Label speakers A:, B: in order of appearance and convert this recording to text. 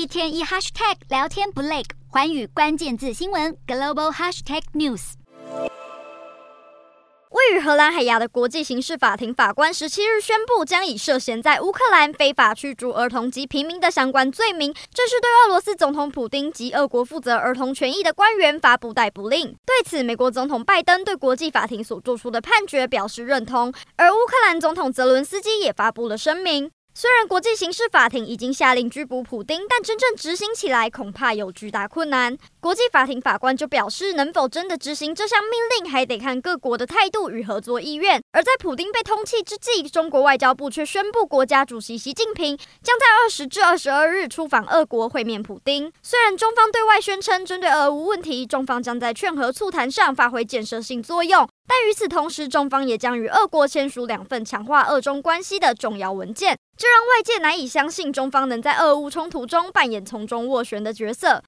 A: 一天一 hashtag 聊天不累，环宇关键字新闻 global hashtag news。
B: 位于荷兰海牙的国际刑事法庭法官十七日宣布，将以涉嫌在乌克兰非法驱逐儿童及平民的相关罪名，正式对俄罗斯总统普丁及俄国负责儿童权益的官员发布逮捕令。对此，美国总统拜登对国际法庭所做出的判决表示认同，而乌克兰总统泽伦斯基也发布了声明。虽然国际刑事法庭已经下令拘捕普丁，但真正执行起来恐怕有巨大困难。国际法庭法官就表示，能否真的执行这项命令，还得看各国的态度与合作意愿。而在普丁被通缉之际，中国外交部却宣布，国家主席习近平将在二十至二十二日出访俄国会面普丁。虽然中方对外宣称，针对俄乌问题，中方将在劝和促谈上发挥建设性作用。但与此同时，中方也将与俄国签署两份强化俄中关系的重要文件，这让外界难以相信中方能在俄乌冲突中扮演从中斡旋的角色。